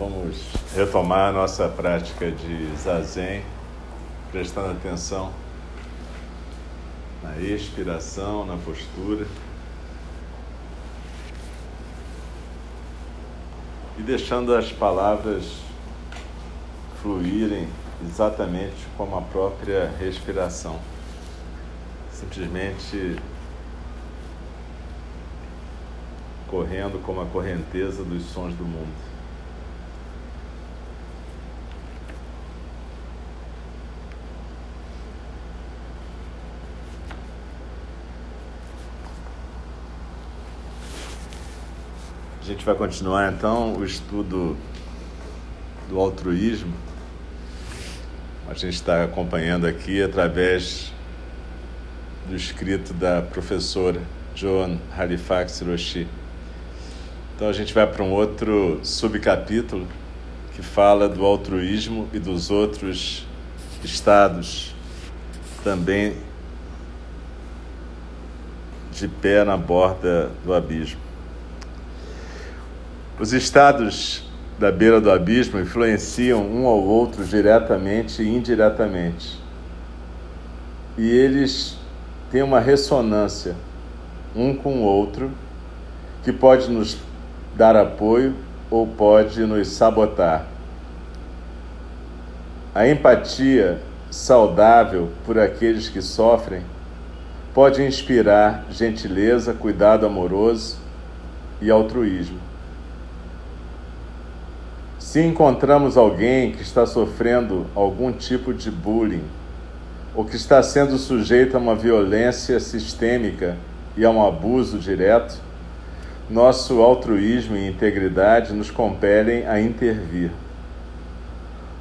vamos retomar a nossa prática de zazen, prestando atenção na expiração, na postura. E deixando as palavras fluírem exatamente como a própria respiração. Simplesmente correndo como a correnteza dos sons do mundo. A gente vai continuar então o estudo do altruísmo. A gente está acompanhando aqui através do escrito da professora Joan Halifax Roshi. Então a gente vai para um outro subcapítulo que fala do altruísmo e dos outros estados também de pé na borda do abismo. Os estados da beira do abismo influenciam um ao outro diretamente e indiretamente. E eles têm uma ressonância um com o outro que pode nos dar apoio ou pode nos sabotar. A empatia saudável por aqueles que sofrem pode inspirar gentileza, cuidado amoroso e altruísmo. Se encontramos alguém que está sofrendo algum tipo de bullying, ou que está sendo sujeito a uma violência sistêmica e a um abuso direto, nosso altruísmo e integridade nos compelem a intervir.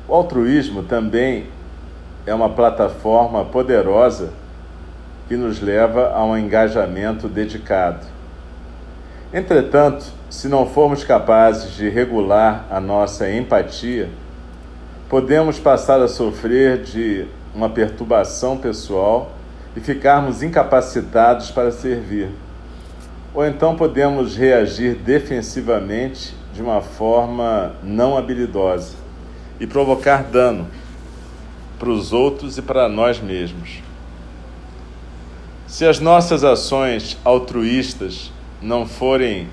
O altruísmo também é uma plataforma poderosa que nos leva a um engajamento dedicado. Entretanto, se não formos capazes de regular a nossa empatia, podemos passar a sofrer de uma perturbação pessoal e ficarmos incapacitados para servir. Ou então podemos reagir defensivamente de uma forma não habilidosa e provocar dano para os outros e para nós mesmos. Se as nossas ações altruístas não forem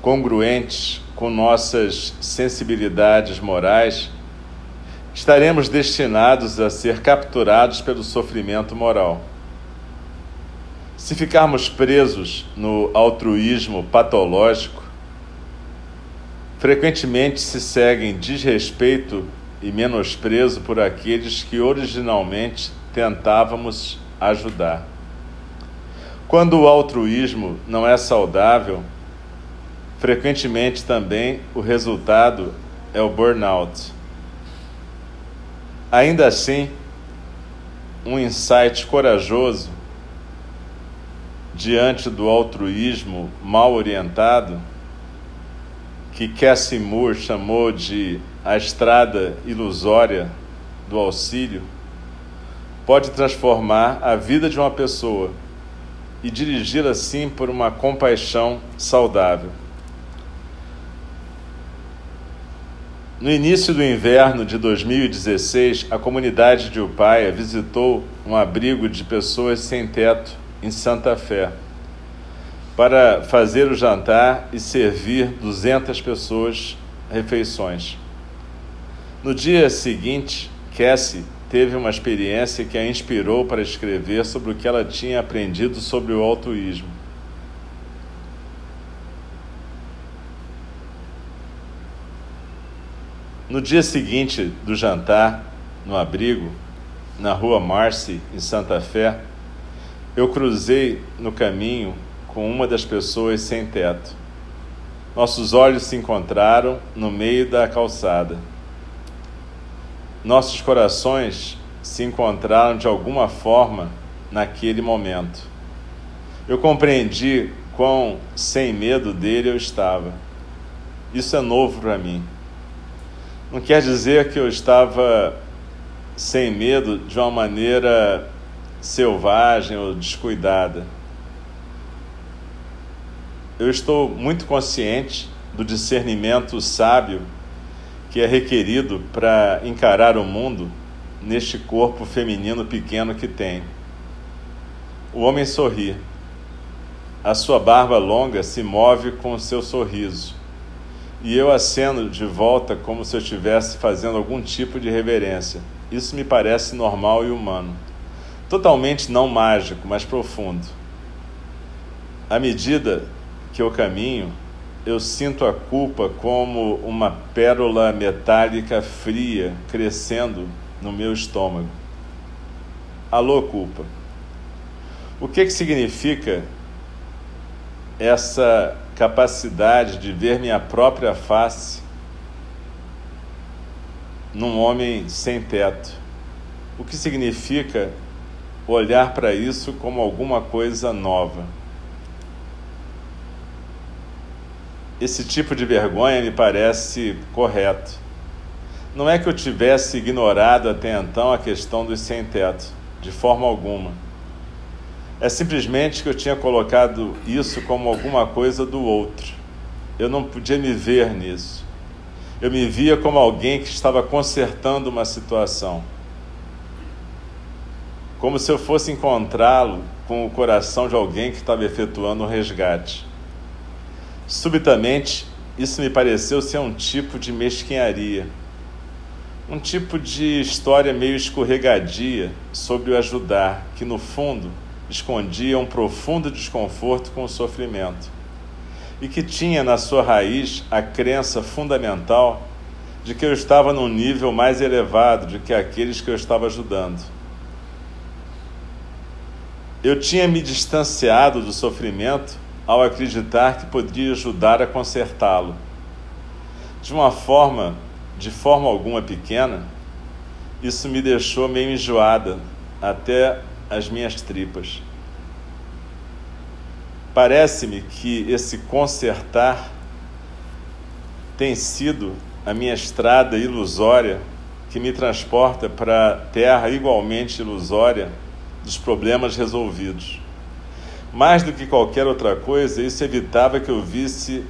congruentes com nossas sensibilidades morais, estaremos destinados a ser capturados pelo sofrimento moral. Se ficarmos presos no altruísmo patológico, frequentemente se seguem desrespeito e menosprezo por aqueles que originalmente tentávamos ajudar. Quando o altruísmo não é saudável, Frequentemente também o resultado é o burnout. Ainda assim, um insight corajoso diante do altruísmo mal orientado que Cassie Moore chamou de a estrada ilusória do auxílio, pode transformar a vida de uma pessoa e dirigir assim por uma compaixão saudável. No início do inverno de 2016, a comunidade de Upaia visitou um abrigo de pessoas sem teto em Santa Fé para fazer o jantar e servir 200 pessoas refeições. No dia seguinte, Cassie teve uma experiência que a inspirou para escrever sobre o que ela tinha aprendido sobre o altruísmo. No dia seguinte do jantar, no abrigo, na rua Marcy, em Santa Fé, eu cruzei no caminho com uma das pessoas sem teto. Nossos olhos se encontraram no meio da calçada. Nossos corações se encontraram de alguma forma naquele momento. Eu compreendi quão sem medo dele eu estava. Isso é novo para mim. Não quer dizer que eu estava sem medo de uma maneira selvagem ou descuidada. Eu estou muito consciente do discernimento sábio que é requerido para encarar o mundo neste corpo feminino pequeno que tem. O homem sorri. A sua barba longa se move com o seu sorriso. E eu aceno de volta como se eu estivesse fazendo algum tipo de reverência. Isso me parece normal e humano. Totalmente não mágico, mas profundo. À medida que eu caminho, eu sinto a culpa como uma pérola metálica fria crescendo no meu estômago. Alô, culpa. O que, que significa essa capacidade de ver minha própria face num homem sem teto? O que significa olhar para isso como alguma coisa nova? Esse tipo de vergonha me parece correto. Não é que eu tivesse ignorado até então a questão dos sem-teto, de forma alguma. É simplesmente que eu tinha colocado isso como alguma coisa do outro. Eu não podia me ver nisso. Eu me via como alguém que estava consertando uma situação. Como se eu fosse encontrá-lo com o coração de alguém que estava efetuando um resgate. Subitamente, isso me pareceu ser um tipo de mesquinharia, um tipo de história meio escorregadia sobre o ajudar, que no fundo escondia um profundo desconforto com o sofrimento e que tinha na sua raiz a crença fundamental de que eu estava num nível mais elevado do que aqueles que eu estava ajudando. Eu tinha me distanciado do sofrimento ao acreditar que poderia ajudar a consertá-lo. De uma forma, de forma alguma pequena, isso me deixou meio enjoada até as minhas tripas. Parece-me que esse consertar tem sido a minha estrada ilusória que me transporta para a terra igualmente ilusória dos problemas resolvidos. Mais do que qualquer outra coisa, isso evitava que eu visse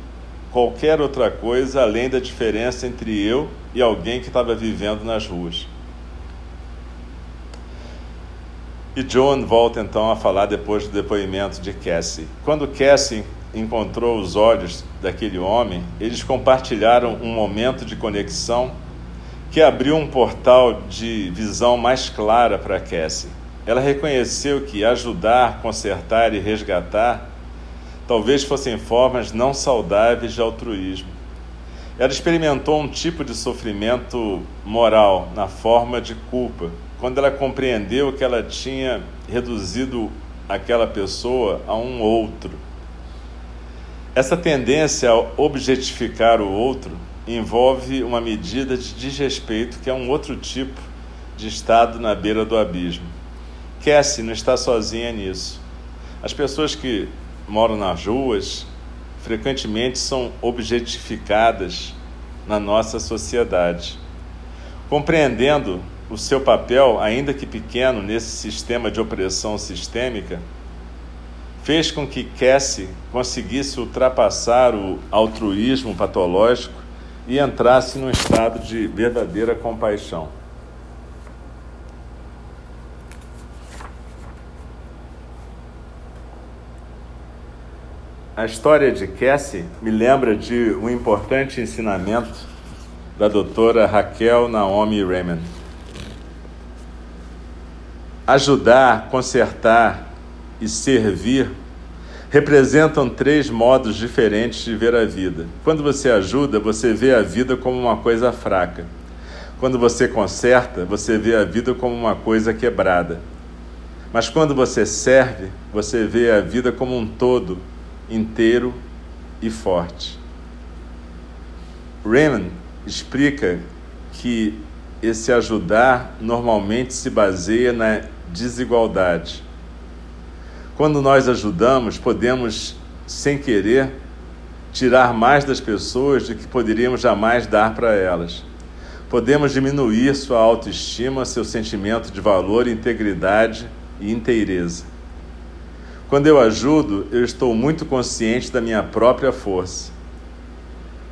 qualquer outra coisa além da diferença entre eu e alguém que estava vivendo nas ruas. E John volta então a falar depois do depoimento de Cassie. Quando Cassie encontrou os olhos daquele homem, eles compartilharam um momento de conexão que abriu um portal de visão mais clara para Cassie. Ela reconheceu que ajudar, consertar e resgatar talvez fossem formas não saudáveis de altruísmo. Ela experimentou um tipo de sofrimento moral na forma de culpa, quando ela compreendeu que ela tinha reduzido aquela pessoa a um outro. Essa tendência a objetificar o outro envolve uma medida de desrespeito que é um outro tipo de estado na beira do abismo. Cassie não está sozinha nisso. As pessoas que moram nas ruas, frequentemente são objetificadas na nossa sociedade. Compreendendo o seu papel, ainda que pequeno, nesse sistema de opressão sistêmica, fez com que Cassie conseguisse ultrapassar o altruísmo patológico e entrasse num estado de verdadeira compaixão. A história de Cassie me lembra de um importante ensinamento da doutora Raquel Naomi Raymond. Ajudar, consertar e servir representam três modos diferentes de ver a vida. Quando você ajuda, você vê a vida como uma coisa fraca. Quando você conserta, você vê a vida como uma coisa quebrada. Mas quando você serve, você vê a vida como um todo inteiro e forte. Raymond explica que esse ajudar normalmente se baseia na desigualdade. Quando nós ajudamos, podemos, sem querer, tirar mais das pessoas do que poderíamos jamais dar para elas. Podemos diminuir sua autoestima, seu sentimento de valor, integridade e inteireza. Quando eu ajudo, eu estou muito consciente da minha própria força.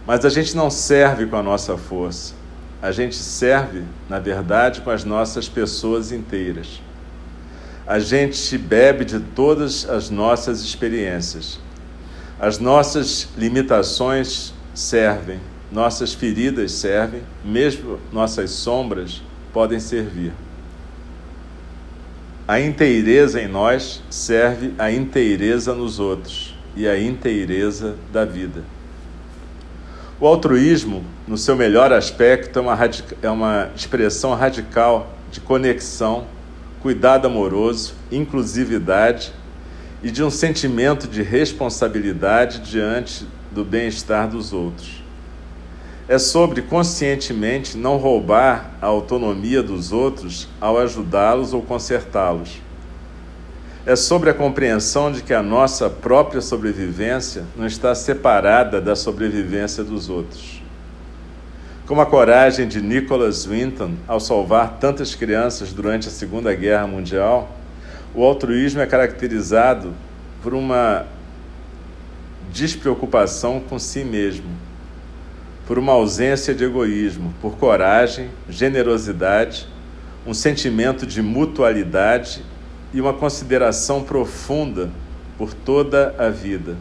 Mas a gente não serve com a nossa força. A gente serve, na verdade, com as nossas pessoas inteiras. A gente bebe de todas as nossas experiências. As nossas limitações servem, nossas feridas servem, mesmo nossas sombras podem servir. A inteireza em nós serve a inteireza nos outros e a inteireza da vida. O altruísmo, no seu melhor aspecto, é uma, é uma expressão radical de conexão, cuidado amoroso, inclusividade e de um sentimento de responsabilidade diante do bem-estar dos outros é sobre conscientemente não roubar a autonomia dos outros ao ajudá-los ou consertá-los. É sobre a compreensão de que a nossa própria sobrevivência não está separada da sobrevivência dos outros. Como a coragem de Nicholas Winton ao salvar tantas crianças durante a Segunda Guerra Mundial, o altruísmo é caracterizado por uma despreocupação com si mesmo por uma ausência de egoísmo, por coragem, generosidade, um sentimento de mutualidade e uma consideração profunda por toda a vida.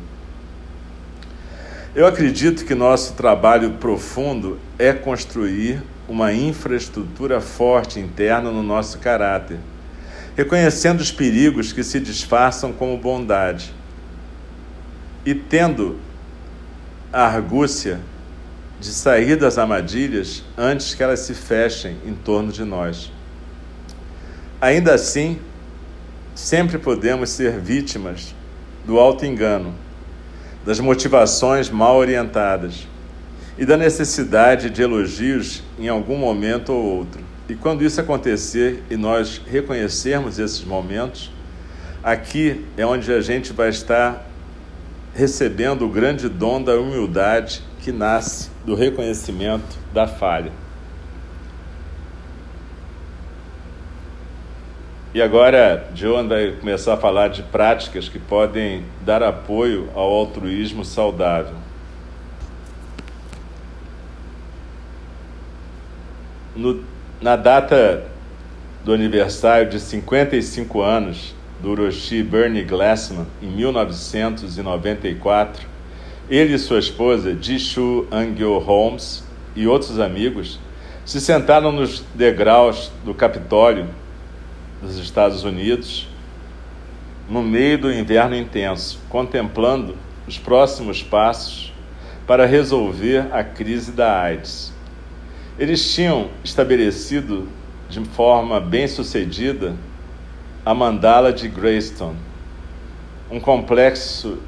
Eu acredito que nosso trabalho profundo é construir uma infraestrutura forte interna no nosso caráter, reconhecendo os perigos que se disfarçam como bondade e tendo a argúcia de sair das armadilhas antes que elas se fechem em torno de nós. Ainda assim, sempre podemos ser vítimas do auto-engano, das motivações mal orientadas e da necessidade de elogios em algum momento ou outro. E quando isso acontecer e nós reconhecermos esses momentos, aqui é onde a gente vai estar recebendo o grande dom da humildade que nasce do reconhecimento da falha. E agora, John vai começar a falar de práticas que podem dar apoio ao altruísmo saudável. No, na data do aniversário de 55 anos do Orochi Bernie Glassman, em 1994, ele e sua esposa, Jishu Angyo Holmes, e outros amigos se sentaram nos degraus do Capitólio dos Estados Unidos no meio do inverno intenso, contemplando os próximos passos para resolver a crise da AIDS. Eles tinham estabelecido de forma bem sucedida a mandala de Greystone, um complexo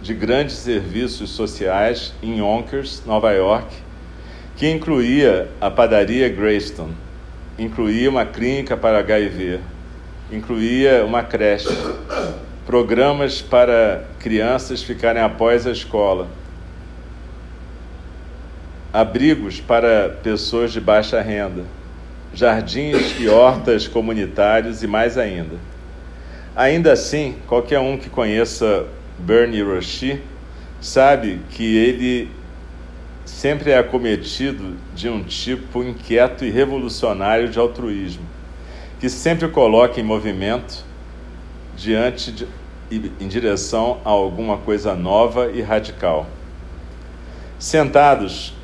de grandes serviços sociais em Yonkers, Nova York, que incluía a padaria Greystone, incluía uma clínica para HIV, incluía uma creche, programas para crianças ficarem após a escola, abrigos para pessoas de baixa renda, jardins e hortas comunitários e mais ainda. Ainda assim, qualquer um que conheça Bernie Roshi sabe que ele sempre é acometido de um tipo inquieto e revolucionário de altruísmo, que sempre coloca em movimento diante de, em direção a alguma coisa nova e radical. Sentados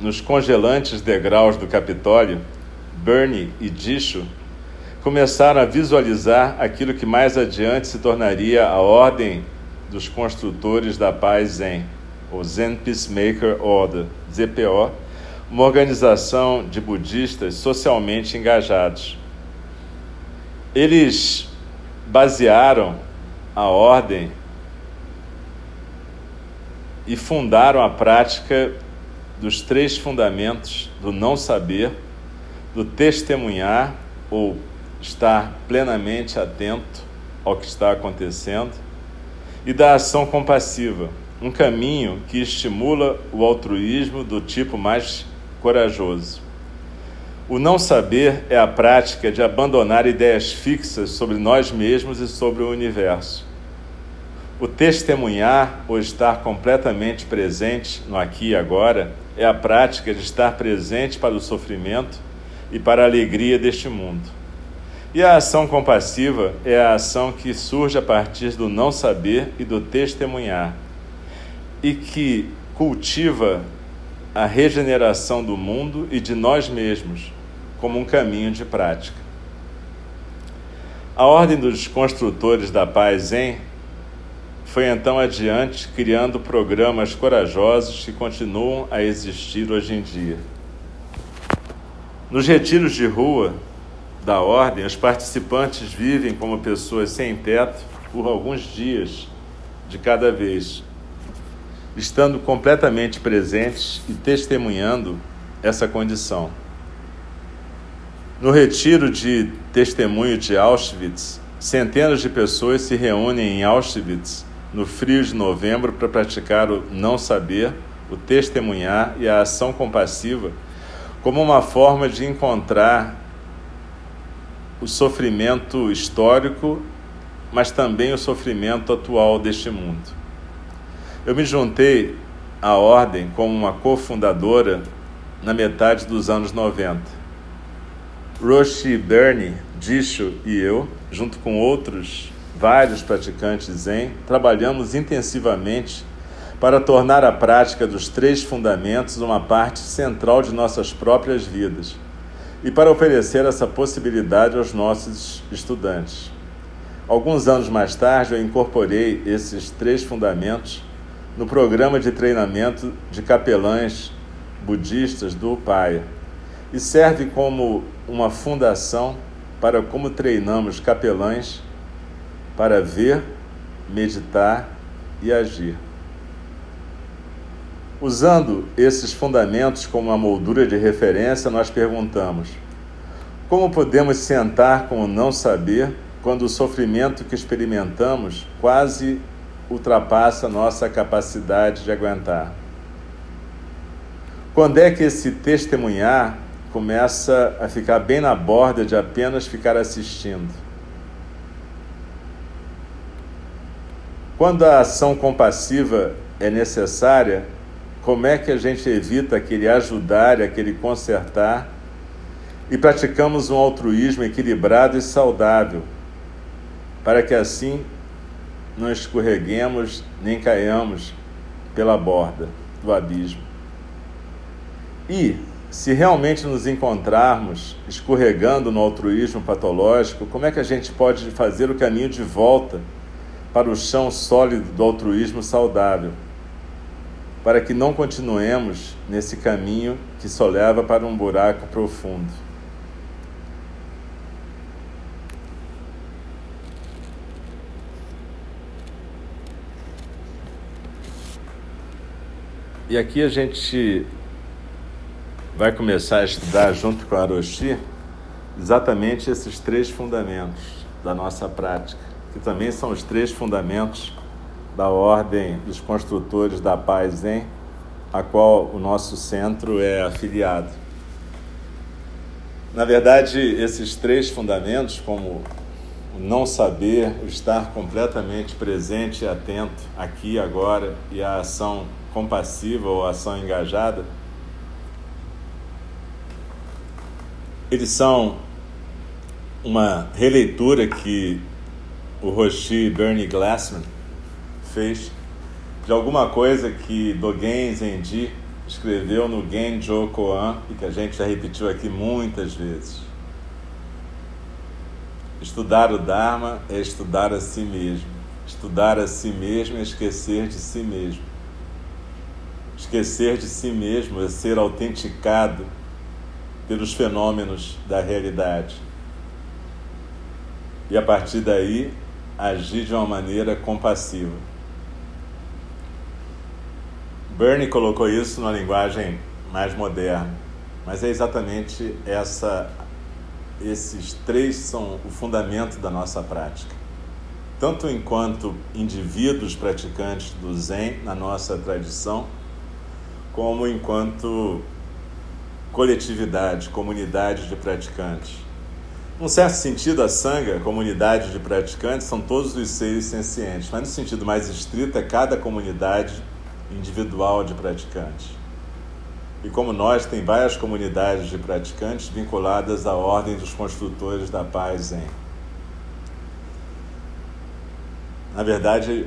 nos congelantes degraus do Capitólio, Bernie e Disho começaram a visualizar aquilo que mais adiante se tornaria a Ordem dos Construtores da Paz Zen, ou Zen Peacemaker Order, ZPO, uma organização de budistas socialmente engajados. Eles basearam a ordem e fundaram a prática dos três fundamentos do não saber, do testemunhar ou estar plenamente atento ao que está acontecendo e da ação compassiva, um caminho que estimula o altruísmo do tipo mais corajoso. O não saber é a prática de abandonar ideias fixas sobre nós mesmos e sobre o universo. O testemunhar ou estar completamente presente no aqui e agora é a prática de estar presente para o sofrimento e para a alegria deste mundo. E a ação compassiva é a ação que surge a partir do não saber e do testemunhar, e que cultiva a regeneração do mundo e de nós mesmos como um caminho de prática. A Ordem dos Construtores da Paz em foi então adiante criando programas corajosos que continuam a existir hoje em dia. Nos retiros de rua da ordem, os participantes vivem como pessoas sem teto por alguns dias de cada vez, estando completamente presentes e testemunhando essa condição. No retiro de testemunho de Auschwitz, centenas de pessoas se reúnem em Auschwitz no frio de novembro para praticar o não saber, o testemunhar e a ação compassiva como uma forma de encontrar o sofrimento histórico, mas também o sofrimento atual deste mundo. Eu me juntei à ordem como uma cofundadora na metade dos anos 90. Roshi Bernie, Disho e eu, junto com outros vários praticantes Zen, trabalhamos intensivamente para tornar a prática dos três fundamentos uma parte central de nossas próprias vidas e para oferecer essa possibilidade aos nossos estudantes. Alguns anos mais tarde, eu incorporei esses três fundamentos no programa de treinamento de capelães budistas do Upaya e serve como uma fundação para como treinamos capelães para ver, meditar e agir. Usando esses fundamentos como uma moldura de referência, nós perguntamos: como podemos sentar com o não saber quando o sofrimento que experimentamos quase ultrapassa nossa capacidade de aguentar? Quando é que esse testemunhar começa a ficar bem na borda de apenas ficar assistindo? Quando a ação compassiva é necessária, como é que a gente evita aquele ajudar e aquele consertar e praticamos um altruísmo equilibrado e saudável, para que assim não escorreguemos nem caiamos pela borda do abismo. E, se realmente nos encontrarmos escorregando no altruísmo patológico, como é que a gente pode fazer o caminho de volta? para o chão sólido do altruísmo saudável, para que não continuemos nesse caminho que só leva para um buraco profundo. E aqui a gente vai começar a estudar junto com a Aroshi exatamente esses três fundamentos da nossa prática que também são os três fundamentos da Ordem dos Construtores da Paz em a qual o nosso centro é afiliado. Na verdade, esses três fundamentos, como o não saber, o estar completamente presente e atento aqui agora e a ação compassiva ou ação engajada, eles são uma releitura que o Roshi Bernie Glassman fez de alguma coisa que Dogen Zenji escreveu no Genjo Koan e que a gente já repetiu aqui muitas vezes. Estudar o Dharma é estudar a si mesmo. Estudar a si mesmo é esquecer de si mesmo. Esquecer de si mesmo é ser autenticado pelos fenômenos da realidade. E a partir daí, agir de uma maneira compassiva. Bernie colocou isso numa linguagem mais moderna, mas é exatamente essa esses três são o fundamento da nossa prática. Tanto enquanto indivíduos praticantes do Zen na nossa tradição, como enquanto coletividade, comunidade de praticantes. Num certo sentido, a Sangha, comunidade de praticantes, são todos os seres sencientes, mas no sentido mais estrito, é cada comunidade individual de praticantes. E como nós, tem várias comunidades de praticantes vinculadas à Ordem dos Construtores da Paz em. Na verdade,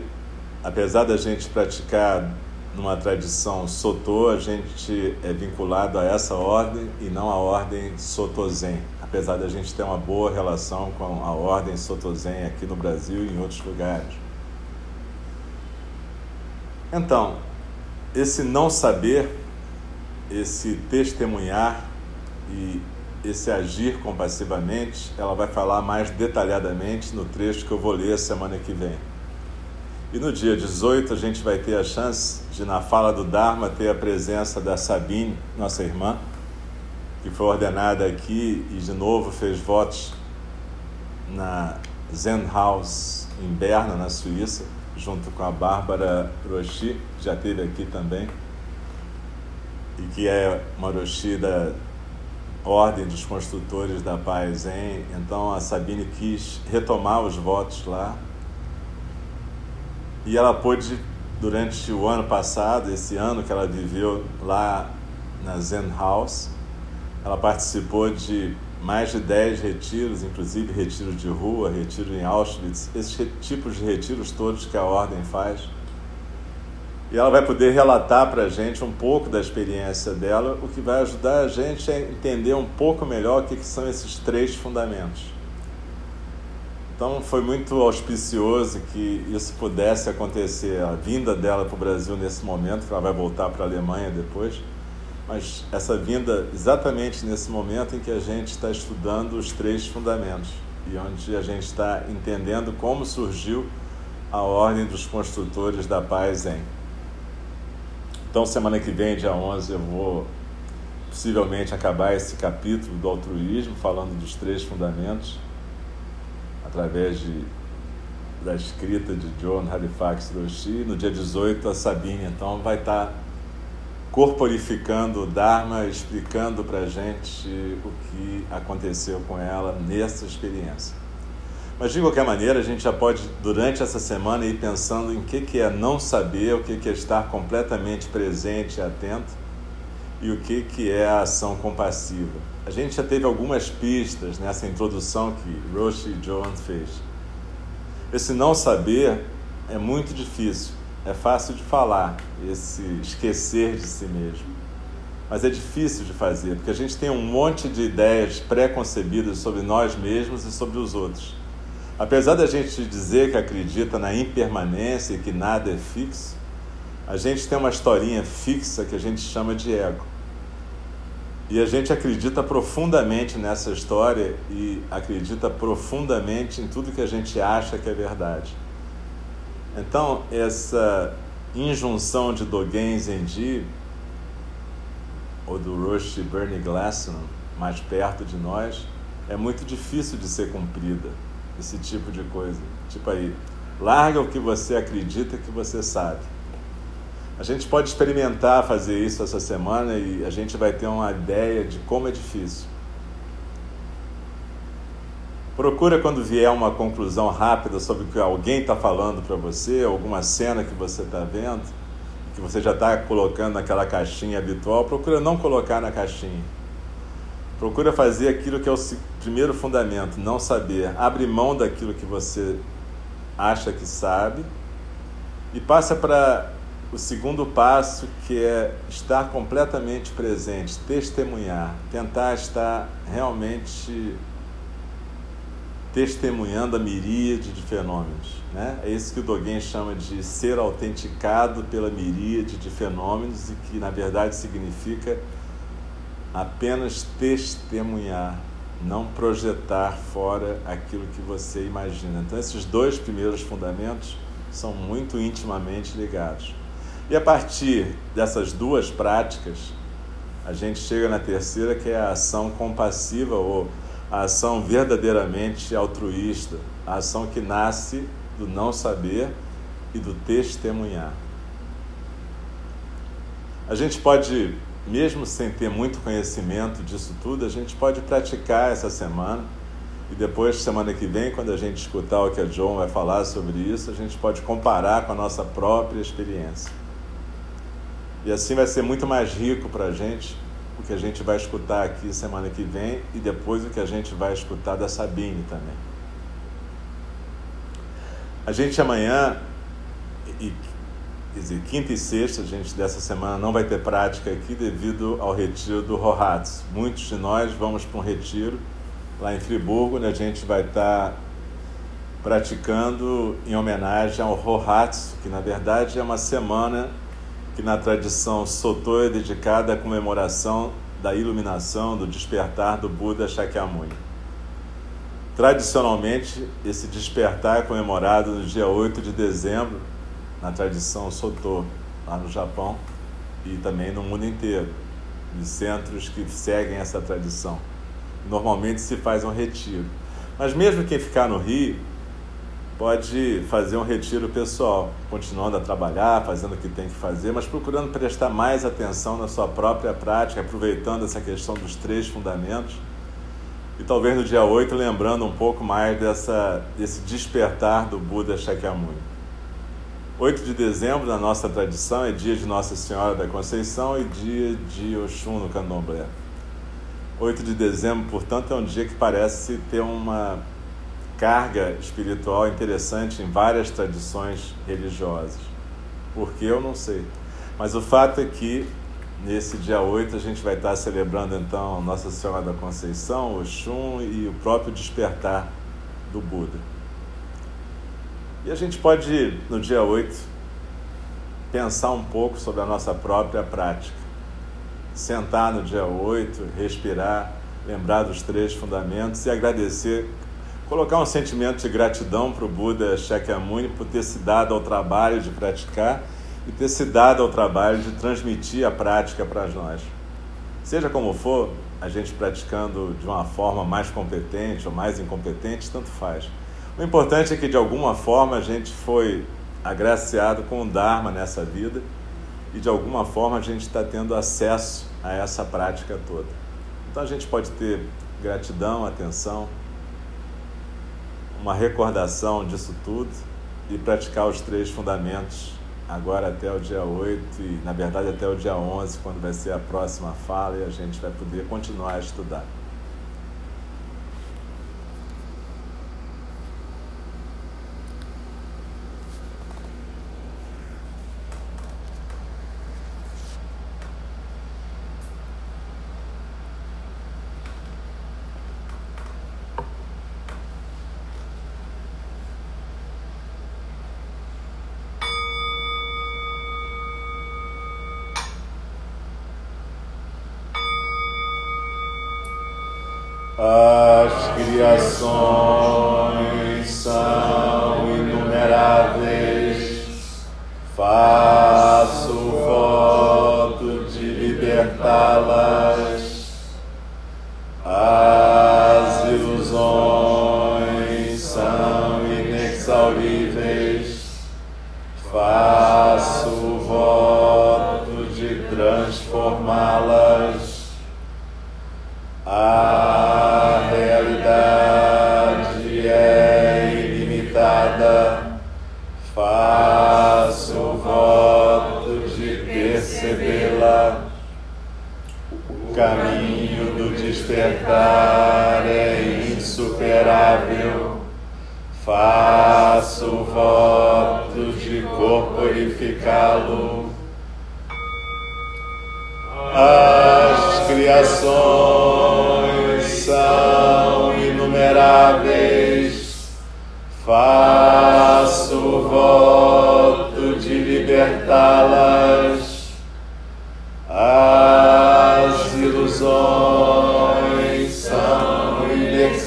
apesar da gente praticar numa tradição Sotô, a gente é vinculado a essa ordem e não à ordem Sotozen, apesar da gente ter uma boa relação com a ordem Sotozen aqui no Brasil e em outros lugares. Então, esse não saber esse testemunhar e esse agir compassivamente, ela vai falar mais detalhadamente no trecho que eu vou ler semana que vem. E no dia 18 a gente vai ter a chance de, na fala do Dharma, ter a presença da Sabine, nossa irmã, que foi ordenada aqui e de novo fez votos na Zen House em Berna, na Suíça, junto com a Bárbara Rochi, que já esteve aqui também e que é Maroshi da Ordem dos Construtores da Paz em. Então a Sabine quis retomar os votos lá. E ela pôde, durante o ano passado, esse ano que ela viveu lá na Zen House, ela participou de mais de 10 retiros, inclusive retiro de rua, retiro em Auschwitz, esses tipos de retiros todos que a Ordem faz e ela vai poder relatar para a gente um pouco da experiência dela, o que vai ajudar a gente a entender um pouco melhor o que, que são esses três fundamentos. Então foi muito auspicioso que isso pudesse acontecer, a vinda dela para o Brasil nesse momento, que ela vai voltar para a Alemanha depois, mas essa vinda exatamente nesse momento em que a gente está estudando os três fundamentos e onde a gente está entendendo como surgiu a ordem dos construtores da paz em. Então, semana que vem, dia 11, eu vou possivelmente acabar esse capítulo do altruísmo, falando dos três fundamentos, através de, da escrita de John Halifax Roshi. No dia 18, a Sabine, então, vai estar corporificando o Dharma, explicando para a gente o que aconteceu com ela nessa experiência. Mas de qualquer maneira, a gente já pode, durante essa semana, ir pensando em que, que é não saber, o que, que é estar completamente presente e atento e o que, que é a ação compassiva. A gente já teve algumas pistas nessa introdução que Roshi Jones fez. Esse não saber é muito difícil, é fácil de falar, esse esquecer de si mesmo. Mas é difícil de fazer, porque a gente tem um monte de ideias pré-concebidas sobre nós mesmos e sobre os outros. Apesar da gente dizer que acredita na impermanência e que nada é fixo, a gente tem uma historinha fixa que a gente chama de ego. E a gente acredita profundamente nessa história e acredita profundamente em tudo que a gente acha que é verdade. Então, essa injunção de Dogen Zenji, ou do Roshi Bernie Glassman, mais perto de nós, é muito difícil de ser cumprida esse tipo de coisa. Tipo aí, larga o que você acredita que você sabe. A gente pode experimentar fazer isso essa semana e a gente vai ter uma ideia de como é difícil. Procura quando vier uma conclusão rápida sobre o que alguém está falando para você, alguma cena que você está vendo, que você já está colocando naquela caixinha habitual, procura não colocar na caixinha. Procura fazer aquilo que é o primeiro fundamento, não saber. Abre mão daquilo que você acha que sabe e passa para o segundo passo, que é estar completamente presente, testemunhar, tentar estar realmente testemunhando a miríade de fenômenos. Né? É isso que o Dogen chama de ser autenticado pela miríade de fenômenos e que, na verdade, significa apenas testemunhar, não projetar fora aquilo que você imagina. Então, esses dois primeiros fundamentos são muito intimamente ligados. E a partir dessas duas práticas, a gente chega na terceira, que é a ação compassiva ou a ação verdadeiramente altruísta, a ação que nasce do não saber e do testemunhar. A gente pode, mesmo sem ter muito conhecimento disso tudo, a gente pode praticar essa semana e depois, semana que vem, quando a gente escutar o que a John vai falar sobre isso, a gente pode comparar com a nossa própria experiência. E assim vai ser muito mais rico para a gente que a gente vai escutar aqui semana que vem e depois o que a gente vai escutar da Sabine também. A gente amanhã, e, quinta e sexta, a gente dessa semana não vai ter prática aqui devido ao retiro do Rohatz. Muitos de nós vamos para um retiro lá em Friburgo, onde a gente vai estar praticando em homenagem ao Rohatz, que na verdade é uma semana que na tradição Sotô é dedicada à comemoração da iluminação, do despertar do Buda Shakyamuni. Tradicionalmente, esse despertar é comemorado no dia 8 de dezembro, na tradição Sotô, lá no Japão e também no mundo inteiro, de centros que seguem essa tradição. Normalmente se faz um retiro. Mas mesmo quem ficar no Rio, pode fazer um retiro pessoal, continuando a trabalhar, fazendo o que tem que fazer, mas procurando prestar mais atenção na sua própria prática, aproveitando essa questão dos três fundamentos. E talvez no dia 8 lembrando um pouco mais dessa, desse despertar do Buda Shakyamuni. 8 de dezembro, na nossa tradição, é dia de Nossa Senhora da Conceição e dia de Oxum no Candomblé. 8 de dezembro, portanto, é um dia que parece ter uma carga espiritual interessante em várias tradições religiosas. Por que eu não sei. Mas o fato é que nesse dia 8 a gente vai estar celebrando então Nossa Senhora da Conceição, Oxum e o próprio despertar do Buda. E a gente pode, no dia 8, pensar um pouco sobre a nossa própria prática. Sentar no dia 8, respirar, lembrar dos três fundamentos e agradecer colocar um sentimento de gratidão para o Buda Shakyamuni por ter se dado ao trabalho de praticar e ter se dado ao trabalho de transmitir a prática para nós. Seja como for, a gente praticando de uma forma mais competente ou mais incompetente, tanto faz. O importante é que de alguma forma a gente foi agraciado com o Dharma nessa vida e de alguma forma a gente está tendo acesso a essa prática toda. Então a gente pode ter gratidão, atenção, uma recordação disso tudo e praticar os três fundamentos agora até o dia 8 e, na verdade, até o dia 11, quando vai ser a próxima fala e a gente vai poder continuar a estudar. As criações são inumeráveis. Faço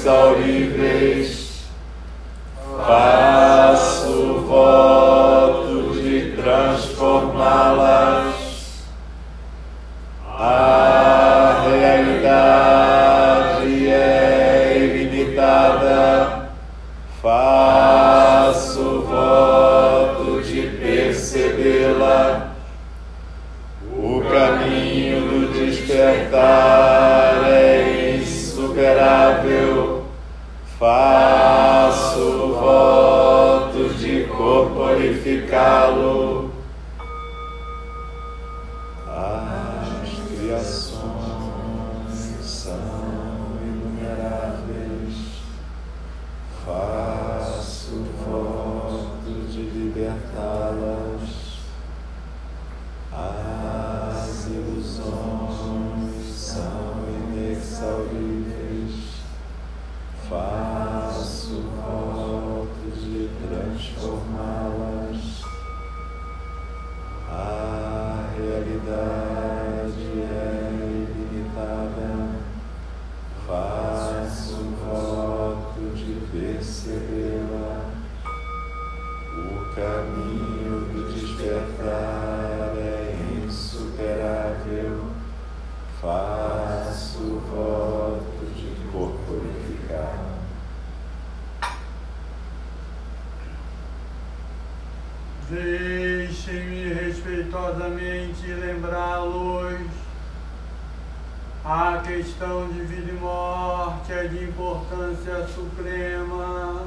inexauríveis. Faço Realidade é ilimitada. Faço voto de percebê-la. O caminho do despertar é insuperável. Faço voto de corporificar. Deixem-me respeitosamente lembrá-los. A questão de vida e morte é de importância suprema.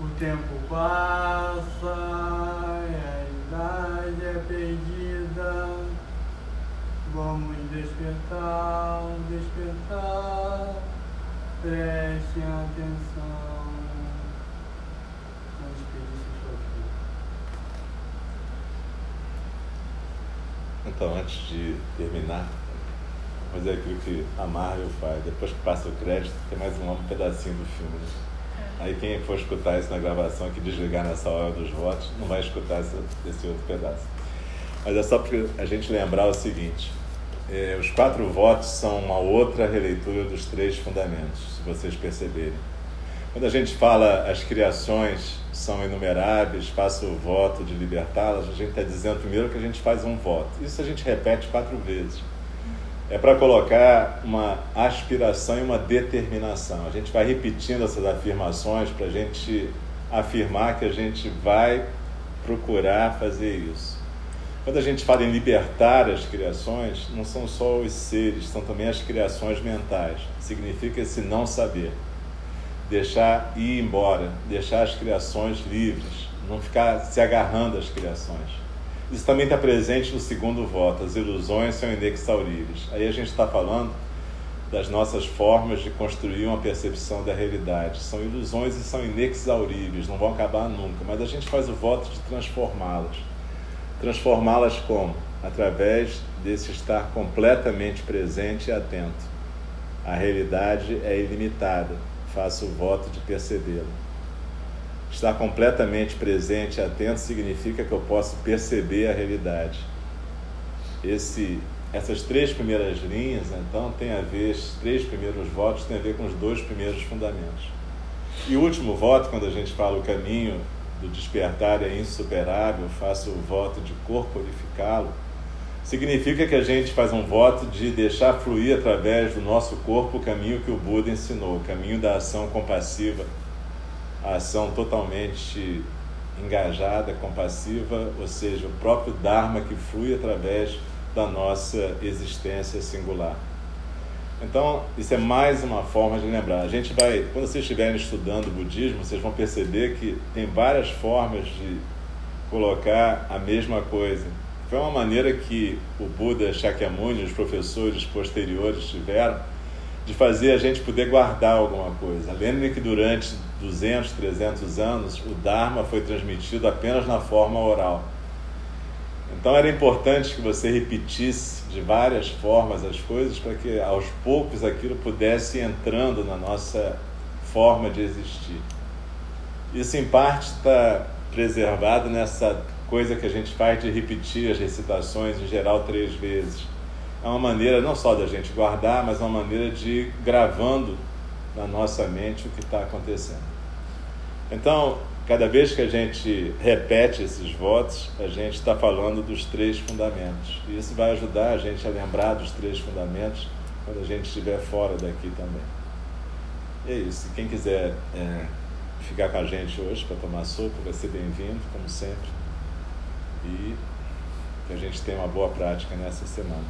O tempo passa, a idade é perdida. Vamos despertar, despertar. Prestem atenção. 90 antes de terminar. Mas é aquilo que a Marvel faz. Depois que passa o crédito, tem mais um pedacinho do filme. Né? É. Aí quem for escutar isso na gravação, que desligar nessa hora dos votos, não vai escutar esse, esse outro pedaço. Mas é só para a gente lembrar o seguinte. É, os quatro votos são uma outra releitura dos três fundamentos, se vocês perceberem. Quando a gente fala as criações são inumeráveis, faço o voto de libertá-las, a gente está dizendo primeiro que a gente faz um voto. Isso a gente repete quatro vezes. É para colocar uma aspiração e uma determinação. A gente vai repetindo essas afirmações para a gente afirmar que a gente vai procurar fazer isso. Quando a gente fala em libertar as criações, não são só os seres, são também as criações mentais. Significa esse não saber. Deixar ir embora, deixar as criações livres, não ficar se agarrando às criações. Isso também está presente no segundo voto, as ilusões são inexauríveis. Aí a gente está falando das nossas formas de construir uma percepção da realidade. São ilusões e são inexauríveis, não vão acabar nunca, mas a gente faz o voto de transformá-las. Transformá-las como? Através desse estar completamente presente e atento. A realidade é ilimitada, faço o voto de percebê-la. Estar completamente presente e atento significa que eu posso perceber a realidade. Esse, essas três primeiras linhas, então, tem a ver, três primeiros votos têm a ver com os dois primeiros fundamentos. E o último voto, quando a gente fala o caminho do despertar é insuperável, faço o voto de corporificá-lo, significa que a gente faz um voto de deixar fluir através do nosso corpo o caminho que o Buda ensinou, o caminho da ação compassiva, a ação totalmente engajada, compassiva, ou seja, o próprio Dharma que flui através da nossa existência singular. Então, isso é mais uma forma de lembrar. A gente vai, quando vocês estiverem estudando o budismo, vocês vão perceber que tem várias formas de colocar a mesma coisa. Foi uma maneira que o Buda Shakyamuni, os professores posteriores tiveram de fazer a gente poder guardar alguma coisa. Lembre que durante 200, 300 anos o Dharma foi transmitido apenas na forma oral. Então era importante que você repetisse de várias formas as coisas para que aos poucos aquilo pudesse entrando na nossa forma de existir. Isso em parte está preservado nessa coisa que a gente faz de repetir as recitações em geral três vezes. É uma maneira não só da gente guardar, mas é uma maneira de ir gravando na nossa mente o que está acontecendo. Então, cada vez que a gente repete esses votos, a gente está falando dos três fundamentos. E isso vai ajudar a gente a lembrar dos três fundamentos quando a gente estiver fora daqui também. E é isso. Quem quiser é, ficar com a gente hoje para tomar sopa, vai ser bem-vindo, como sempre e que a gente tenha uma boa prática nessa semana.